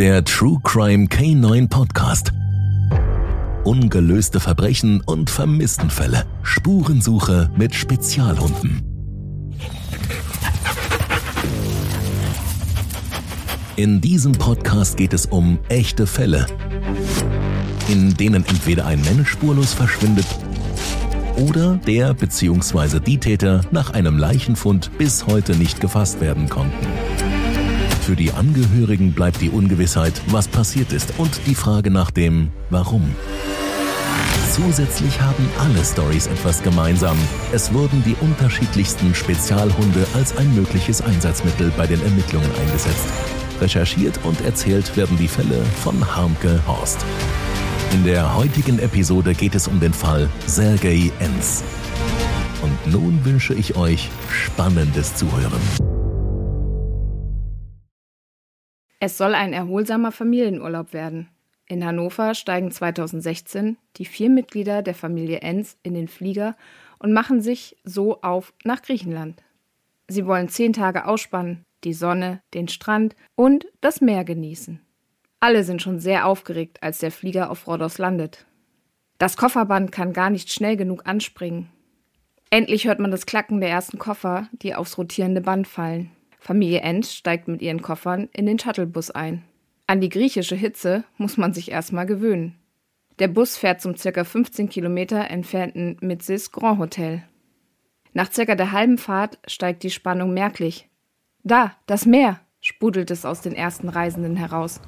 Der True Crime K9 Podcast. Ungelöste Verbrechen und Vermisstenfälle. Spurensuche mit Spezialhunden. In diesem Podcast geht es um echte Fälle, in denen entweder ein Mensch spurlos verschwindet oder der bzw. die Täter nach einem Leichenfund bis heute nicht gefasst werden konnten. Für die Angehörigen bleibt die Ungewissheit, was passiert ist und die Frage nach dem Warum. Zusätzlich haben alle Stories etwas gemeinsam. Es wurden die unterschiedlichsten Spezialhunde als ein mögliches Einsatzmittel bei den Ermittlungen eingesetzt. Recherchiert und erzählt werden die Fälle von Harmke Horst. In der heutigen Episode geht es um den Fall Sergei Enz. Und nun wünsche ich euch spannendes Zuhören. Es soll ein erholsamer Familienurlaub werden. In Hannover steigen 2016 die vier Mitglieder der Familie Enz in den Flieger und machen sich so auf nach Griechenland. Sie wollen zehn Tage ausspannen, die Sonne, den Strand und das Meer genießen. Alle sind schon sehr aufgeregt, als der Flieger auf Rhodos landet. Das Kofferband kann gar nicht schnell genug anspringen. Endlich hört man das Klacken der ersten Koffer, die aufs rotierende Band fallen. Familie Enz steigt mit ihren Koffern in den Shuttlebus ein. An die griechische Hitze muss man sich erstmal gewöhnen. Der Bus fährt zum ca. 15 Kilometer entfernten Mitzis Grand Hotel. Nach ca. der halben Fahrt steigt die Spannung merklich. Da, das Meer, sprudelt es aus den ersten Reisenden heraus.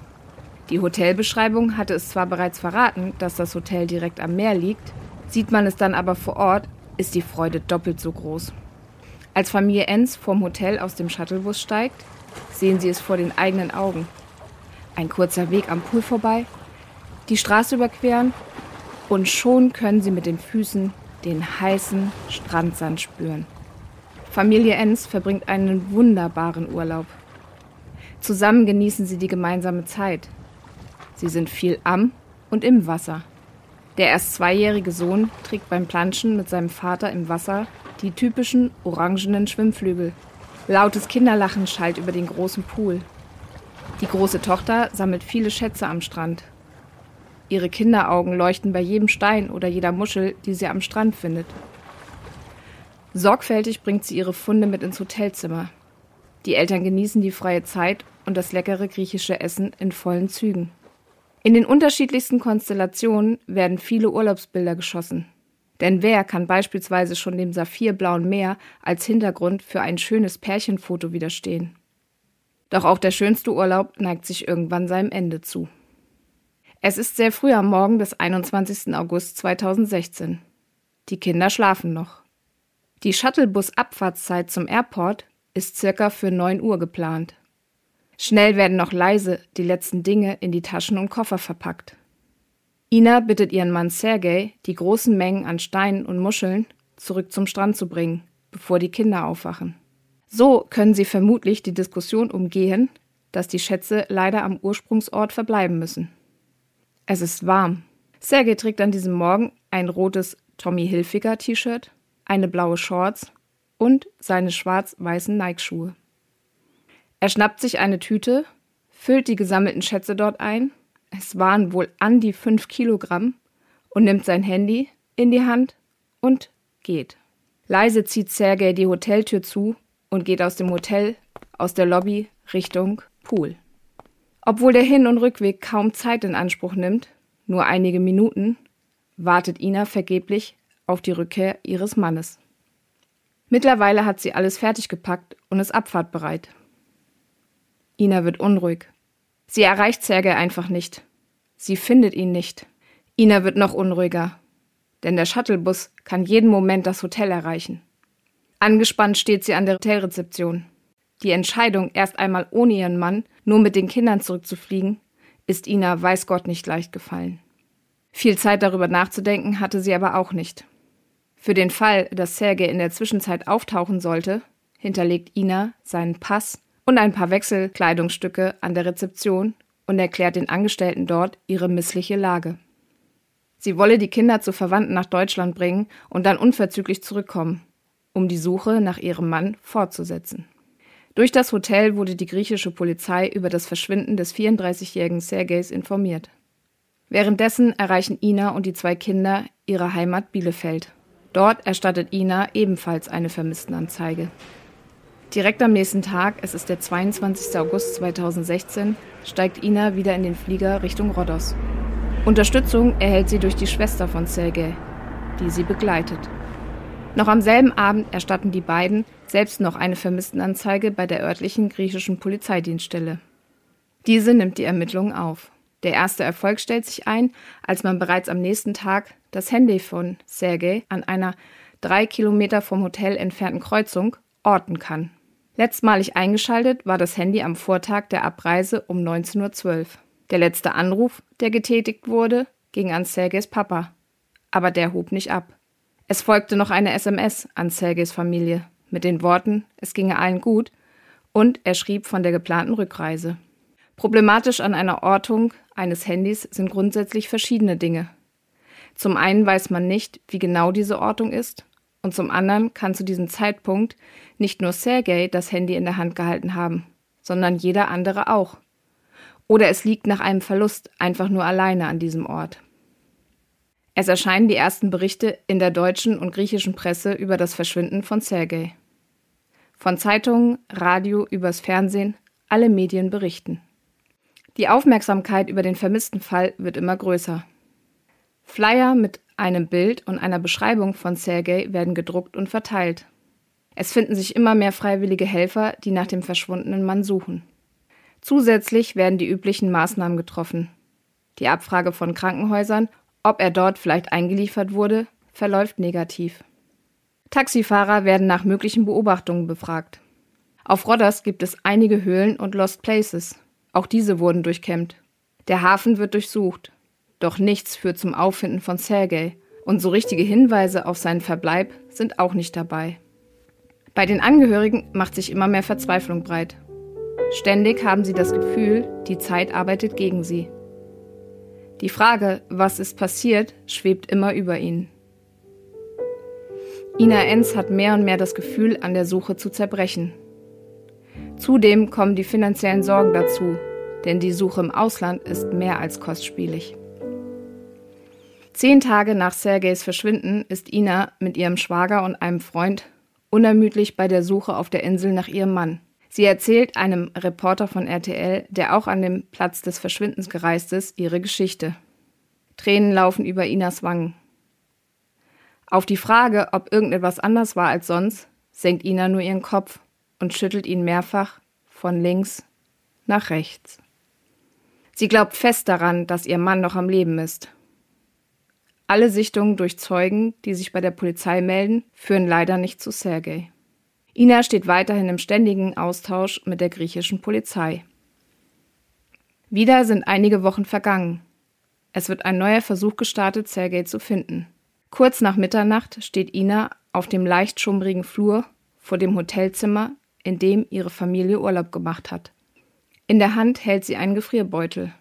Die Hotelbeschreibung hatte es zwar bereits verraten, dass das Hotel direkt am Meer liegt, sieht man es dann aber vor Ort, ist die Freude doppelt so groß. Als Familie Enz vom Hotel aus dem Shuttlebus steigt, sehen sie es vor den eigenen Augen. Ein kurzer Weg am Pool vorbei, die Straße überqueren und schon können sie mit den Füßen den heißen Strandsand spüren. Familie Enz verbringt einen wunderbaren Urlaub. Zusammen genießen sie die gemeinsame Zeit. Sie sind viel am und im Wasser. Der erst zweijährige Sohn trägt beim Planschen mit seinem Vater im Wasser die typischen orangenen Schwimmflügel. Lautes Kinderlachen schallt über den großen Pool. Die große Tochter sammelt viele Schätze am Strand. Ihre Kinderaugen leuchten bei jedem Stein oder jeder Muschel, die sie am Strand findet. Sorgfältig bringt sie ihre Funde mit ins Hotelzimmer. Die Eltern genießen die freie Zeit und das leckere griechische Essen in vollen Zügen. In den unterschiedlichsten Konstellationen werden viele Urlaubsbilder geschossen. Denn wer kann beispielsweise schon dem saphirblauen Meer als Hintergrund für ein schönes Pärchenfoto widerstehen? Doch auch der schönste Urlaub neigt sich irgendwann seinem Ende zu. Es ist sehr früh am Morgen des 21. August 2016. Die Kinder schlafen noch. Die Shuttlebus-Abfahrtszeit zum Airport ist circa für 9 Uhr geplant. Schnell werden noch leise die letzten Dinge in die Taschen und Koffer verpackt. Ina bittet ihren Mann Sergei, die großen Mengen an Steinen und Muscheln zurück zum Strand zu bringen, bevor die Kinder aufwachen. So können sie vermutlich die Diskussion umgehen, dass die Schätze leider am Ursprungsort verbleiben müssen. Es ist warm. Sergei trägt an diesem Morgen ein rotes Tommy Hilfiger T-Shirt, eine blaue Shorts und seine schwarz-weißen Nike-Schuhe. Er schnappt sich eine Tüte, füllt die gesammelten Schätze dort ein es waren wohl an die fünf Kilogramm, und nimmt sein Handy in die Hand und geht. Leise zieht Sergei die Hoteltür zu und geht aus dem Hotel, aus der Lobby Richtung Pool. Obwohl der Hin- und Rückweg kaum Zeit in Anspruch nimmt, nur einige Minuten, wartet Ina vergeblich auf die Rückkehr ihres Mannes. Mittlerweile hat sie alles fertig gepackt und ist abfahrtbereit. Ina wird unruhig. Sie erreicht Sergei einfach nicht. Sie findet ihn nicht. Ina wird noch unruhiger, denn der Shuttlebus kann jeden Moment das Hotel erreichen. Angespannt steht sie an der Hotelrezeption. Die Entscheidung, erst einmal ohne ihren Mann, nur mit den Kindern zurückzufliegen, ist Ina weiß Gott nicht leicht gefallen. Viel Zeit darüber nachzudenken hatte sie aber auch nicht. Für den Fall, dass Sergei in der Zwischenzeit auftauchen sollte, hinterlegt Ina seinen Pass und ein paar Wechselkleidungsstücke an der Rezeption und erklärt den Angestellten dort ihre missliche Lage. Sie wolle die Kinder zu Verwandten nach Deutschland bringen und dann unverzüglich zurückkommen, um die Suche nach ihrem Mann fortzusetzen. Durch das Hotel wurde die griechische Polizei über das Verschwinden des 34-jährigen Sergejs informiert. Währenddessen erreichen Ina und die zwei Kinder ihre Heimat Bielefeld. Dort erstattet Ina ebenfalls eine Vermisstenanzeige. Direkt am nächsten Tag, es ist der 22. August 2016, steigt Ina wieder in den Flieger Richtung Rhodos. Unterstützung erhält sie durch die Schwester von Sergei, die sie begleitet. Noch am selben Abend erstatten die beiden selbst noch eine Vermisstenanzeige bei der örtlichen griechischen Polizeidienststelle. Diese nimmt die Ermittlungen auf. Der erste Erfolg stellt sich ein, als man bereits am nächsten Tag das Handy von Sergei an einer drei Kilometer vom Hotel entfernten Kreuzung orten kann. Letztmalig eingeschaltet war das Handy am Vortag der Abreise um 19.12 Uhr. Der letzte Anruf, der getätigt wurde, ging an Sergejs Papa. Aber der hob nicht ab. Es folgte noch eine SMS an Sergejs Familie mit den Worten, es ginge allen gut, und er schrieb von der geplanten Rückreise. Problematisch an einer Ortung eines Handys sind grundsätzlich verschiedene Dinge. Zum einen weiß man nicht, wie genau diese Ortung ist, und zum anderen kann zu diesem Zeitpunkt nicht nur Sergei das Handy in der Hand gehalten haben, sondern jeder andere auch. Oder es liegt nach einem Verlust einfach nur alleine an diesem Ort. Es erscheinen die ersten Berichte in der deutschen und griechischen Presse über das Verschwinden von Sergei. Von Zeitungen, Radio, übers Fernsehen, alle Medien berichten. Die Aufmerksamkeit über den vermissten Fall wird immer größer. Flyer mit einem Bild und einer Beschreibung von Sergei werden gedruckt und verteilt. Es finden sich immer mehr freiwillige Helfer, die nach dem verschwundenen Mann suchen. Zusätzlich werden die üblichen Maßnahmen getroffen. Die Abfrage von Krankenhäusern, ob er dort vielleicht eingeliefert wurde, verläuft negativ. Taxifahrer werden nach möglichen Beobachtungen befragt. Auf Rodders gibt es einige Höhlen und Lost Places. Auch diese wurden durchkämmt. Der Hafen wird durchsucht. Doch nichts führt zum Auffinden von Sergei und so richtige Hinweise auf seinen Verbleib sind auch nicht dabei. Bei den Angehörigen macht sich immer mehr Verzweiflung breit. Ständig haben sie das Gefühl, die Zeit arbeitet gegen sie. Die Frage, was ist passiert, schwebt immer über ihnen. Ina Enz hat mehr und mehr das Gefühl, an der Suche zu zerbrechen. Zudem kommen die finanziellen Sorgen dazu, denn die Suche im Ausland ist mehr als kostspielig. Zehn Tage nach Sergejs Verschwinden ist Ina mit ihrem Schwager und einem Freund unermüdlich bei der Suche auf der Insel nach ihrem Mann. Sie erzählt einem Reporter von RTL, der auch an dem Platz des Verschwindens gereist ist, ihre Geschichte. Tränen laufen über Inas Wangen. Auf die Frage, ob irgendetwas anders war als sonst, senkt Ina nur ihren Kopf und schüttelt ihn mehrfach von links nach rechts. Sie glaubt fest daran, dass ihr Mann noch am Leben ist alle Sichtungen durch Zeugen, die sich bei der Polizei melden, führen leider nicht zu Sergei. Ina steht weiterhin im ständigen Austausch mit der griechischen Polizei. Wieder sind einige Wochen vergangen. Es wird ein neuer Versuch gestartet, Sergei zu finden. Kurz nach Mitternacht steht Ina auf dem leicht schummrigen Flur vor dem Hotelzimmer, in dem ihre Familie Urlaub gemacht hat. In der Hand hält sie einen Gefrierbeutel.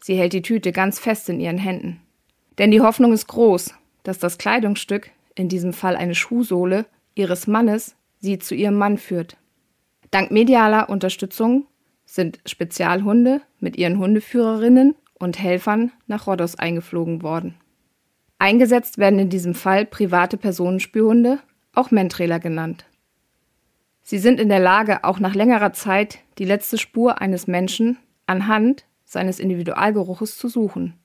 Sie hält die Tüte ganz fest in ihren Händen. Denn die Hoffnung ist groß, dass das Kleidungsstück, in diesem Fall eine Schuhsohle, ihres Mannes sie zu ihrem Mann führt. Dank medialer Unterstützung sind Spezialhunde mit ihren Hundeführerinnen und Helfern nach Rhodos eingeflogen worden. Eingesetzt werden in diesem Fall private Personenspürhunde, auch Mentrailer genannt. Sie sind in der Lage, auch nach längerer Zeit die letzte Spur eines Menschen anhand seines Individualgeruches zu suchen.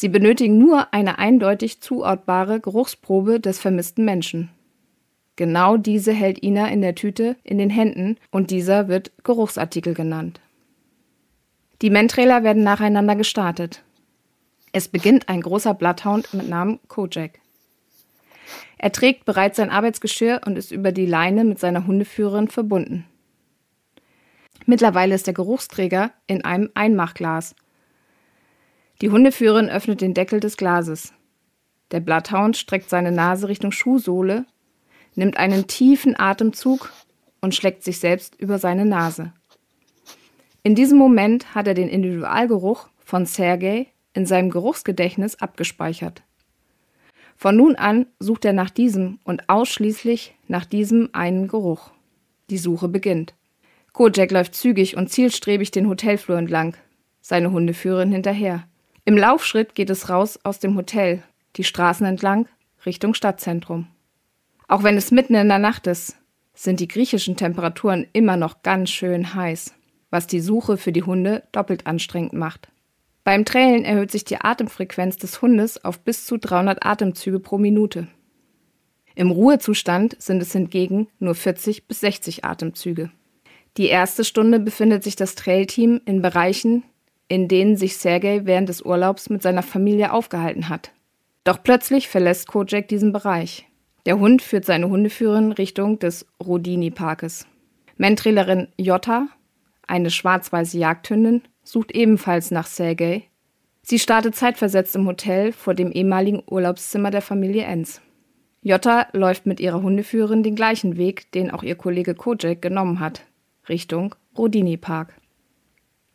Sie benötigen nur eine eindeutig zuortbare Geruchsprobe des vermissten Menschen. Genau diese hält Ina in der Tüte in den Händen und dieser wird Geruchsartikel genannt. Die Mentrailer werden nacheinander gestartet. Es beginnt ein großer Bloodhound mit Namen Kojak. Er trägt bereits sein Arbeitsgeschirr und ist über die Leine mit seiner Hundeführerin verbunden. Mittlerweile ist der Geruchsträger in einem Einmachglas die Hundeführerin öffnet den Deckel des Glases. Der Bloodhound streckt seine Nase Richtung Schuhsohle, nimmt einen tiefen Atemzug und schlägt sich selbst über seine Nase. In diesem Moment hat er den Individualgeruch von Sergei in seinem Geruchsgedächtnis abgespeichert. Von nun an sucht er nach diesem und ausschließlich nach diesem einen Geruch. Die Suche beginnt. Kojak läuft zügig und zielstrebig den Hotelflur entlang, seine Hundeführerin hinterher. Im Laufschritt geht es raus aus dem Hotel, die Straßen entlang, Richtung Stadtzentrum. Auch wenn es mitten in der Nacht ist, sind die griechischen Temperaturen immer noch ganz schön heiß, was die Suche für die Hunde doppelt anstrengend macht. Beim Trailen erhöht sich die Atemfrequenz des Hundes auf bis zu 300 Atemzüge pro Minute. Im Ruhezustand sind es hingegen nur 40 bis 60 Atemzüge. Die erste Stunde befindet sich das Trailteam in Bereichen, in denen sich Sergei während des Urlaubs mit seiner Familie aufgehalten hat. Doch plötzlich verlässt Kojak diesen Bereich. Der Hund führt seine Hundeführerin Richtung des Rodini-Parkes. Mentrailerin Jota, eine schwarz-weiße Jagdhündin, sucht ebenfalls nach Sergei. Sie startet zeitversetzt im Hotel vor dem ehemaligen Urlaubszimmer der Familie Enz. Jota läuft mit ihrer Hundeführerin den gleichen Weg, den auch ihr Kollege Kojak genommen hat. Richtung Rodini Park.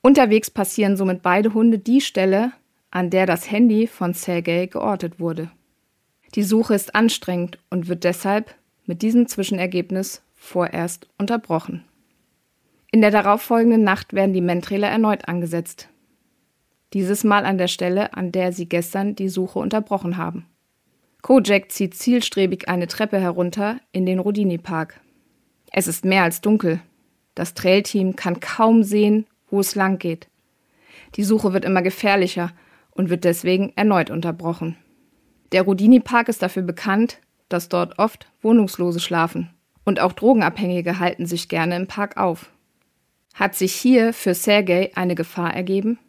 Unterwegs passieren somit beide Hunde die Stelle, an der das Handy von Sergei geortet wurde. Die Suche ist anstrengend und wird deshalb mit diesem Zwischenergebnis vorerst unterbrochen. In der darauffolgenden Nacht werden die Mentrailer erneut angesetzt. Dieses Mal an der Stelle, an der sie gestern die Suche unterbrochen haben. Kojak zieht zielstrebig eine Treppe herunter in den Rodini Park. Es ist mehr als dunkel. Das Trailteam kann kaum sehen, wo es lang geht. Die Suche wird immer gefährlicher und wird deswegen erneut unterbrochen. Der Rudini Park ist dafür bekannt, dass dort oft Wohnungslose schlafen und auch Drogenabhängige halten sich gerne im Park auf. Hat sich hier für Sergei eine Gefahr ergeben?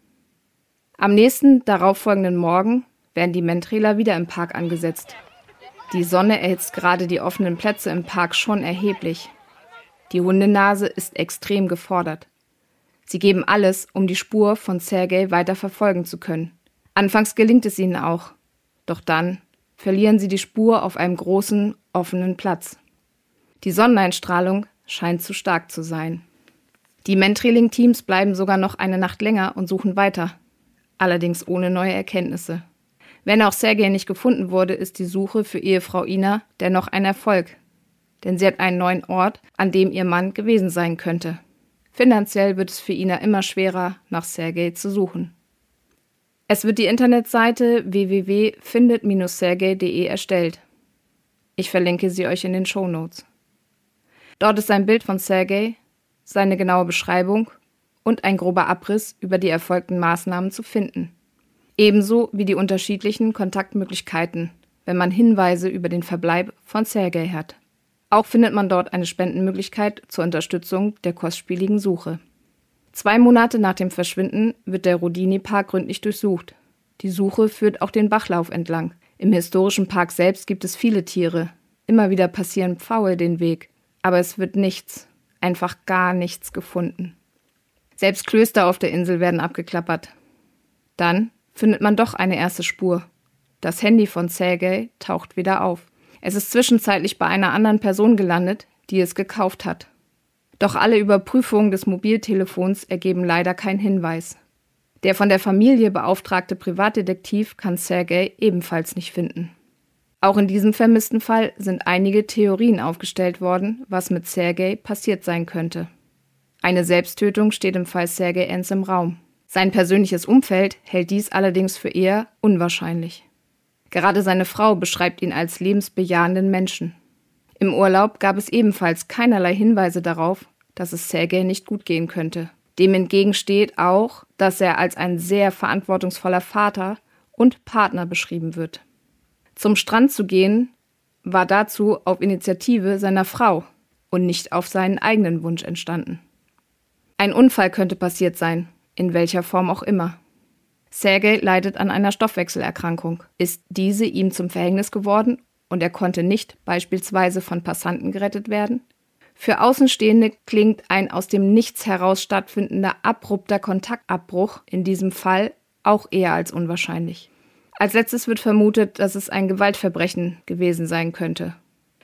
Am nächsten darauffolgenden Morgen werden die Mentrailer wieder im Park angesetzt. Die Sonne erhitzt gerade die offenen Plätze im Park schon erheblich. Die Hundenase ist extrem gefordert. Sie geben alles, um die Spur von Sergei weiter verfolgen zu können. Anfangs gelingt es ihnen auch, doch dann verlieren sie die Spur auf einem großen, offenen Platz. Die Sonneneinstrahlung scheint zu stark zu sein. Die Mentrailing-Teams bleiben sogar noch eine Nacht länger und suchen weiter, allerdings ohne neue Erkenntnisse. Wenn auch Sergei nicht gefunden wurde, ist die Suche für Ehefrau Ina dennoch ein Erfolg denn sie hat einen neuen Ort, an dem ihr Mann gewesen sein könnte. Finanziell wird es für Ina immer schwerer, nach Sergei zu suchen. Es wird die Internetseite www.findet-sergei.de erstellt. Ich verlinke sie euch in den Show Notes. Dort ist ein Bild von Sergei, seine genaue Beschreibung und ein grober Abriss über die erfolgten Maßnahmen zu finden. Ebenso wie die unterschiedlichen Kontaktmöglichkeiten, wenn man Hinweise über den Verbleib von Sergei hat. Auch findet man dort eine Spendenmöglichkeit zur Unterstützung der kostspieligen Suche. Zwei Monate nach dem Verschwinden wird der Rodini-Park gründlich durchsucht. Die Suche führt auch den Bachlauf entlang. Im historischen Park selbst gibt es viele Tiere. Immer wieder passieren Pfaue den Weg. Aber es wird nichts, einfach gar nichts gefunden. Selbst Klöster auf der Insel werden abgeklappert. Dann findet man doch eine erste Spur. Das Handy von Sergei taucht wieder auf. Es ist zwischenzeitlich bei einer anderen Person gelandet, die es gekauft hat. Doch alle Überprüfungen des Mobiltelefons ergeben leider keinen Hinweis. Der von der Familie beauftragte Privatdetektiv kann Sergei ebenfalls nicht finden. Auch in diesem vermissten Fall sind einige Theorien aufgestellt worden, was mit Sergei passiert sein könnte. Eine Selbsttötung steht im Fall Sergei Enz im Raum. Sein persönliches Umfeld hält dies allerdings für eher unwahrscheinlich. Gerade seine Frau beschreibt ihn als lebensbejahenden Menschen. Im Urlaub gab es ebenfalls keinerlei Hinweise darauf, dass es Sergei nicht gut gehen könnte. Dem entgegen steht auch, dass er als ein sehr verantwortungsvoller Vater und Partner beschrieben wird. Zum Strand zu gehen war dazu auf Initiative seiner Frau und nicht auf seinen eigenen Wunsch entstanden. Ein Unfall könnte passiert sein, in welcher Form auch immer. Sergei leidet an einer Stoffwechselerkrankung. Ist diese ihm zum Verhängnis geworden und er konnte nicht beispielsweise von Passanten gerettet werden? Für Außenstehende klingt ein aus dem Nichts heraus stattfindender abrupter Kontaktabbruch in diesem Fall auch eher als unwahrscheinlich. Als letztes wird vermutet, dass es ein Gewaltverbrechen gewesen sein könnte.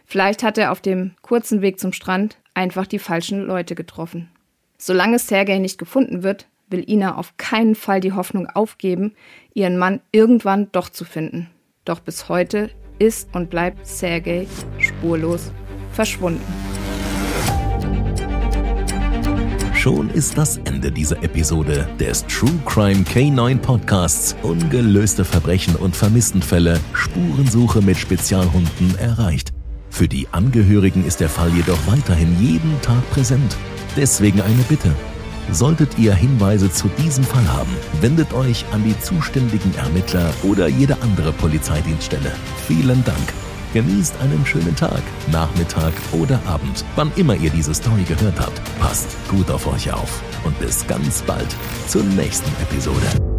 Vielleicht hat er auf dem kurzen Weg zum Strand einfach die falschen Leute getroffen. Solange Sergei nicht gefunden wird, will Ina auf keinen Fall die Hoffnung aufgeben, ihren Mann irgendwann doch zu finden. Doch bis heute ist und bleibt Sergei spurlos verschwunden. Schon ist das Ende dieser Episode des True Crime K9 Podcasts Ungelöste Verbrechen und Vermisstenfälle Spurensuche mit Spezialhunden erreicht. Für die Angehörigen ist der Fall jedoch weiterhin jeden Tag präsent. Deswegen eine Bitte. Solltet ihr Hinweise zu diesem Fall haben, wendet euch an die zuständigen Ermittler oder jede andere Polizeidienststelle. Vielen Dank. Genießt einen schönen Tag, Nachmittag oder Abend, wann immer ihr diese Story gehört habt. Passt gut auf euch auf und bis ganz bald zur nächsten Episode.